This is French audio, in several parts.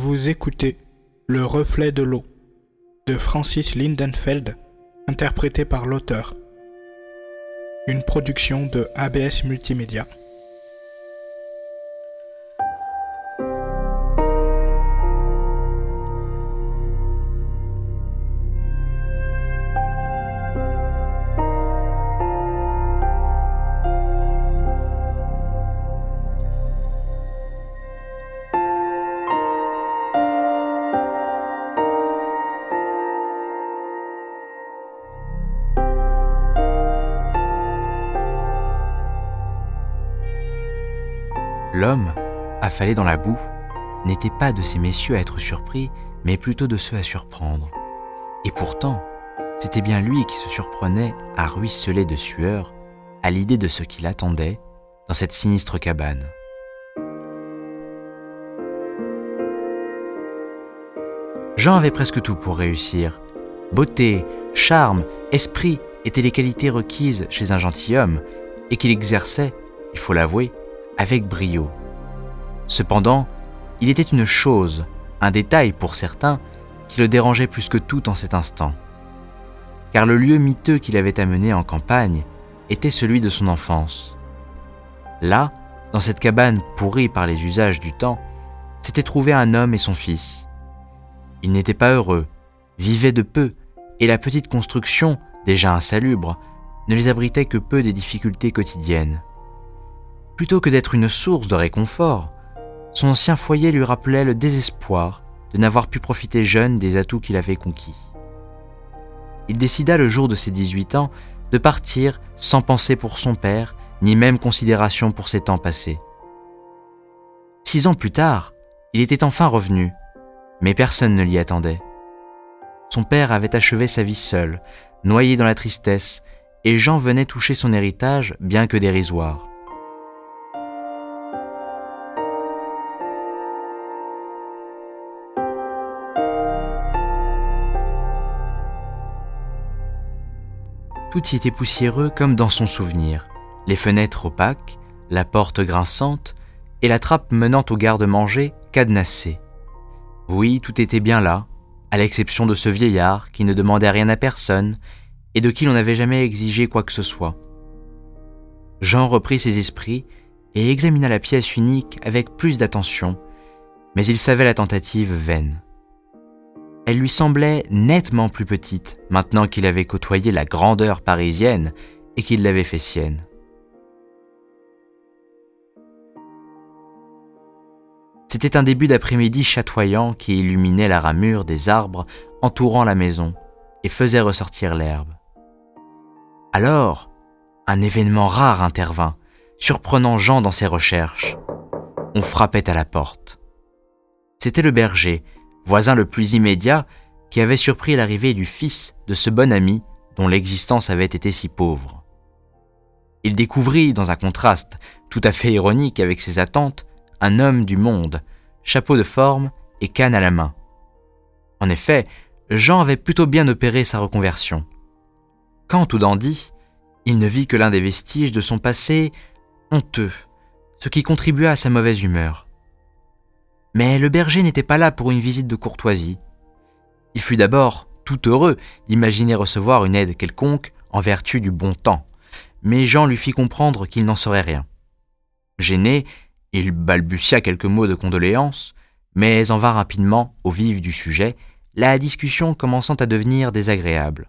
Vous écoutez Le reflet de l'eau de Francis Lindenfeld, interprété par l'auteur. Une production de ABS Multimédia. L'homme, affalé dans la boue, n'était pas de ces messieurs à être surpris, mais plutôt de ceux à surprendre. Et pourtant, c'était bien lui qui se surprenait à ruisseler de sueur à l'idée de ce qui l'attendait dans cette sinistre cabane. Jean avait presque tout pour réussir. Beauté, charme, esprit étaient les qualités requises chez un gentilhomme et qu'il exerçait, il faut l'avouer, avec brio. Cependant, il était une chose, un détail pour certains, qui le dérangeait plus que tout en cet instant. Car le lieu miteux qu'il avait amené en campagne était celui de son enfance. Là, dans cette cabane pourrie par les usages du temps, s'était trouvé un homme et son fils. Ils n'étaient pas heureux, vivaient de peu, et la petite construction, déjà insalubre, ne les abritait que peu des difficultés quotidiennes. Plutôt que d'être une source de réconfort, son ancien foyer lui rappelait le désespoir de n'avoir pu profiter jeune des atouts qu'il avait conquis. Il décida le jour de ses 18 ans de partir sans penser pour son père, ni même considération pour ses temps passés. Six ans plus tard, il était enfin revenu, mais personne ne l'y attendait. Son père avait achevé sa vie seul, noyé dans la tristesse, et Jean venait toucher son héritage, bien que dérisoire. Tout y était poussiéreux comme dans son souvenir. Les fenêtres opaques, la porte grinçante et la trappe menant au garde-manger cadenassée. Oui, tout était bien là, à l'exception de ce vieillard qui ne demandait rien à personne et de qui l'on n'avait jamais exigé quoi que ce soit. Jean reprit ses esprits et examina la pièce unique avec plus d'attention, mais il savait la tentative vaine elle lui semblait nettement plus petite maintenant qu'il avait côtoyé la grandeur parisienne et qu'il l'avait fait sienne. C'était un début d'après-midi chatoyant qui illuminait la ramure des arbres entourant la maison et faisait ressortir l'herbe. Alors, un événement rare intervint, surprenant Jean dans ses recherches. On frappait à la porte. C'était le berger voisin le plus immédiat, qui avait surpris l'arrivée du fils de ce bon ami dont l'existence avait été si pauvre. Il découvrit, dans un contraste tout à fait ironique avec ses attentes, un homme du monde, chapeau de forme et canne à la main. En effet, Jean avait plutôt bien opéré sa reconversion. Quant au dandy, il ne vit que l'un des vestiges de son passé honteux, ce qui contribua à sa mauvaise humeur. Mais le berger n'était pas là pour une visite de courtoisie. Il fut d'abord tout heureux d'imaginer recevoir une aide quelconque en vertu du bon temps, mais Jean lui fit comprendre qu'il n'en saurait rien. Gêné, il balbutia quelques mots de condoléances, mais en vint rapidement au vif du sujet, la discussion commençant à devenir désagréable.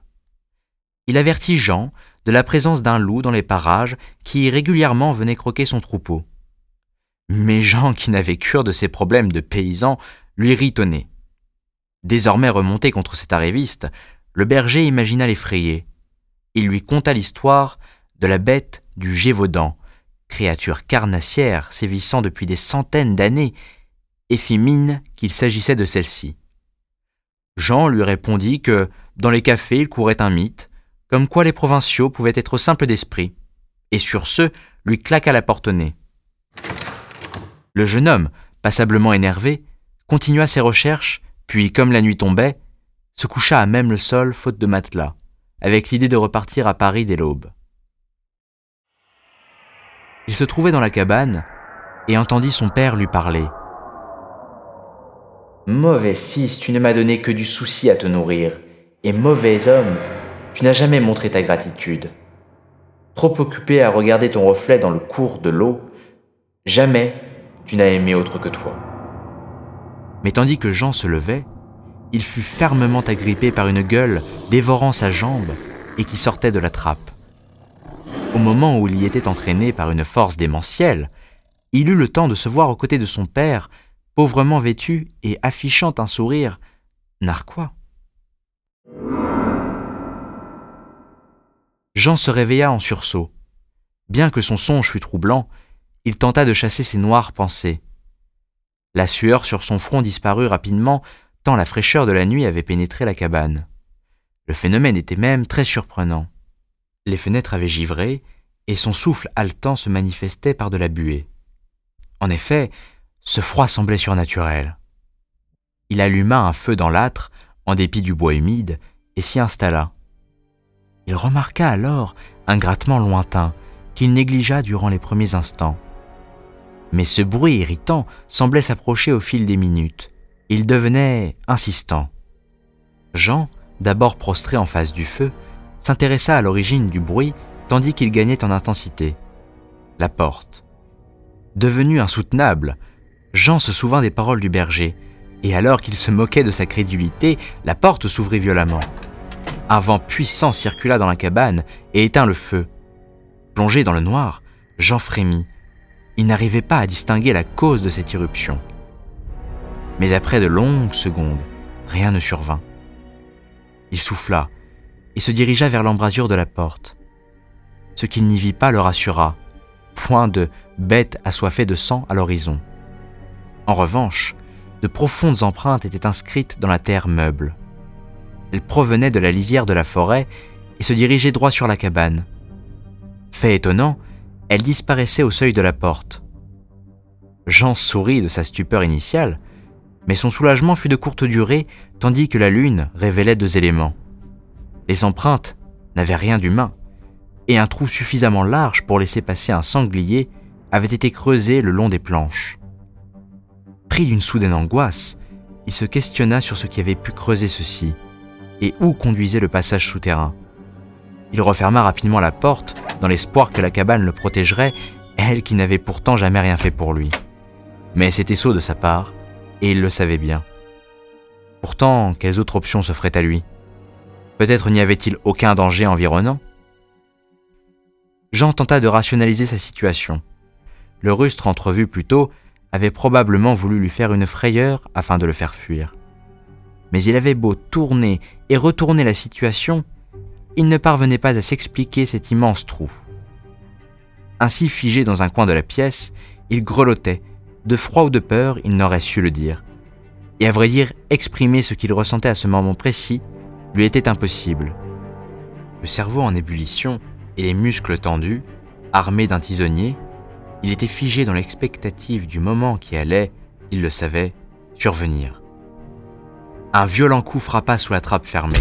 Il avertit Jean de la présence d'un loup dans les parages qui régulièrement venait croquer son troupeau. Mais Jean, qui n'avait cure de ses problèmes de paysan, lui ritonait. Désormais remonté contre cet arriviste, le berger imagina l'effrayer. Il lui conta l'histoire de la bête du Gévaudan, créature carnassière sévissant depuis des centaines d'années, et fit mine qu'il s'agissait de celle-ci. Jean lui répondit que, dans les cafés, il courait un mythe, comme quoi les provinciaux pouvaient être simples d'esprit, et sur ce lui claqua la porte au nez. Le jeune homme, passablement énervé, continua ses recherches, puis, comme la nuit tombait, se coucha à même le sol faute de matelas, avec l'idée de repartir à Paris dès l'aube. Il se trouvait dans la cabane et entendit son père lui parler. Mauvais fils, tu ne m'as donné que du souci à te nourrir, et mauvais homme, tu n'as jamais montré ta gratitude. Trop occupé à regarder ton reflet dans le cours de l'eau, jamais tu n'as aimé autre que toi. Mais tandis que Jean se levait, il fut fermement agrippé par une gueule dévorant sa jambe et qui sortait de la trappe. Au moment où il y était entraîné par une force démentielle, il eut le temps de se voir aux côtés de son père, pauvrement vêtu et affichant un sourire narquois. Jean se réveilla en sursaut. Bien que son songe fût troublant, il tenta de chasser ses noires pensées. La sueur sur son front disparut rapidement, tant la fraîcheur de la nuit avait pénétré la cabane. Le phénomène était même très surprenant. Les fenêtres avaient givré, et son souffle haletant se manifestait par de la buée. En effet, ce froid semblait surnaturel. Il alluma un feu dans l'âtre, en dépit du bois humide, et s'y installa. Il remarqua alors un grattement lointain qu'il négligea durant les premiers instants. Mais ce bruit irritant semblait s'approcher au fil des minutes. Il devenait insistant. Jean, d'abord prostré en face du feu, s'intéressa à l'origine du bruit tandis qu'il gagnait en intensité. La porte. Devenu insoutenable, Jean se souvint des paroles du berger, et alors qu'il se moquait de sa crédulité, la porte s'ouvrit violemment. Un vent puissant circula dans la cabane et éteint le feu. Plongé dans le noir, Jean frémit. Il n'arrivait pas à distinguer la cause de cette irruption. Mais après de longues secondes, rien ne survint. Il souffla et se dirigea vers l'embrasure de la porte. Ce qu'il n'y vit pas le rassura. Point de bête assoiffée de sang à l'horizon. En revanche, de profondes empreintes étaient inscrites dans la terre meuble. Elles provenaient de la lisière de la forêt et se dirigeaient droit sur la cabane. Fait étonnant, elles disparaissaient au seuil de la porte. Jean sourit de sa stupeur initiale, mais son soulagement fut de courte durée tandis que la lune révélait deux éléments. Les empreintes n'avaient rien d'humain, et un trou suffisamment large pour laisser passer un sanglier avait été creusé le long des planches. Pris d'une soudaine angoisse, il se questionna sur ce qui avait pu creuser ceci et où conduisait le passage souterrain. Il referma rapidement la porte dans l'espoir que la cabane le protégerait, elle qui n'avait pourtant jamais rien fait pour lui. Mais c'était sot de sa part, et il le savait bien. Pourtant, quelles autres options s'offraient à lui? Peut-être n'y avait-il aucun danger environnant? Jean tenta de rationaliser sa situation. Le rustre entrevu plus tôt avait probablement voulu lui faire une frayeur afin de le faire fuir. Mais il avait beau tourner et retourner la situation, il ne parvenait pas à s'expliquer cet immense trou. Ainsi figé dans un coin de la pièce, il grelottait, de froid ou de peur, il n'aurait su le dire. Et à vrai dire, exprimer ce qu'il ressentait à ce moment précis lui était impossible. Le cerveau en ébullition et les muscles tendus, armés d'un tisonnier, il était figé dans l'expectative du moment qui allait, il le savait, survenir. Un violent coup frappa sous la trappe fermée.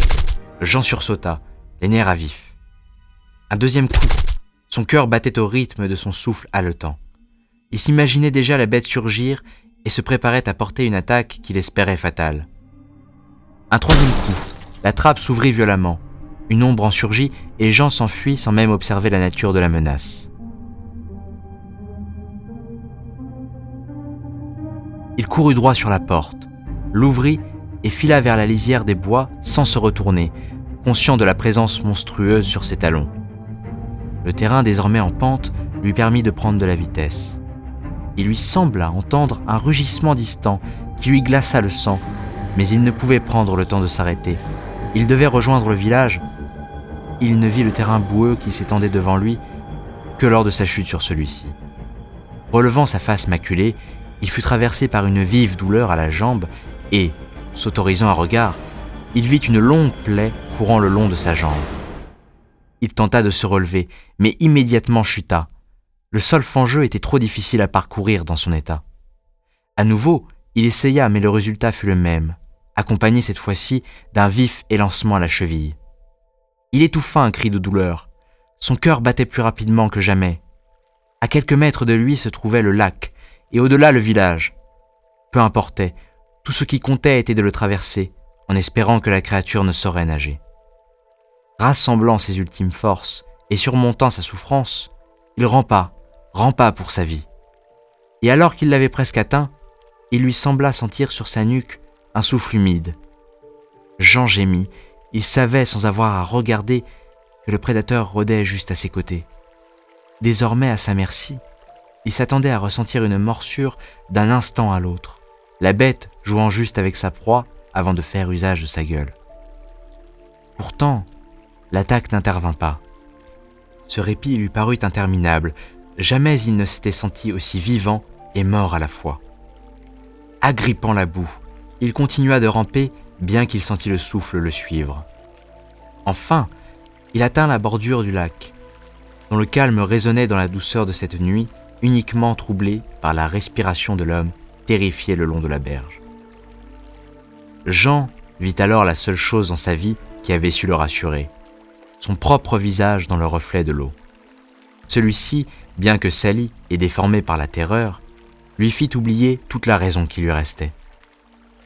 Jean sursauta, les nerfs à vif. Un deuxième coup. Son cœur battait au rythme de son souffle haletant. Il s'imaginait déjà la bête surgir et se préparait à porter une attaque qu'il espérait fatale. Un troisième coup. La trappe s'ouvrit violemment. Une ombre en surgit et Jean s'enfuit sans même observer la nature de la menace. Il courut droit sur la porte, l'ouvrit et fila vers la lisière des bois sans se retourner, conscient de la présence monstrueuse sur ses talons. Le terrain désormais en pente lui permit de prendre de la vitesse. Il lui sembla entendre un rugissement distant qui lui glaça le sang, mais il ne pouvait prendre le temps de s'arrêter. Il devait rejoindre le village. Il ne vit le terrain boueux qui s'étendait devant lui que lors de sa chute sur celui-ci. Relevant sa face maculée, il fut traversé par une vive douleur à la jambe et, s'autorisant un regard, il vit une longue plaie courant le long de sa jambe. Il tenta de se relever, mais immédiatement chuta. Le sol fangeux était trop difficile à parcourir dans son état. À nouveau, il essaya, mais le résultat fut le même, accompagné cette fois-ci d'un vif élancement à la cheville. Il étouffa un cri de douleur. Son cœur battait plus rapidement que jamais. À quelques mètres de lui se trouvait le lac, et au-delà le village. Peu importait, Tout ce qui comptait était de le traverser, en espérant que la créature ne saurait nager. Rassemblant ses ultimes forces et surmontant sa souffrance, il rampa, rampa pour sa vie. Et alors qu'il l'avait presque atteint, il lui sembla sentir sur sa nuque un souffle humide. Jean gémit, il savait sans avoir à regarder que le prédateur rôdait juste à ses côtés. Désormais à sa merci, il s'attendait à ressentir une morsure d'un instant à l'autre, la bête jouant juste avec sa proie avant de faire usage de sa gueule. Pourtant, l'attaque n'intervint pas. Ce répit lui parut interminable, jamais il ne s'était senti aussi vivant et mort à la fois. Agrippant la boue, il continua de ramper bien qu'il sentit le souffle le suivre. Enfin, il atteint la bordure du lac, dont le calme résonnait dans la douceur de cette nuit, uniquement troublée par la respiration de l'homme terrifié le long de la berge. Jean vit alors la seule chose dans sa vie qui avait su le rassurer, son propre visage dans le reflet de l'eau. Celui-ci, bien que sali et déformé par la terreur, lui fit oublier toute la raison qui lui restait.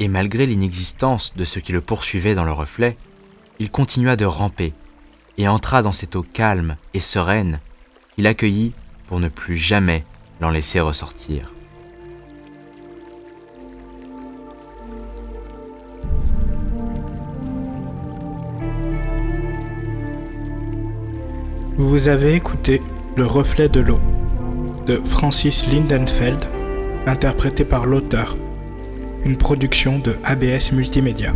Et malgré l'inexistence de ce qui le poursuivait dans le reflet, il continua de ramper et entra dans cette eau calme et sereine qu'il accueillit pour ne plus jamais l'en laisser ressortir. Vous avez écouté Le reflet de l'eau de Francis Lindenfeld, interprété par l'auteur, une production de ABS Multimédia.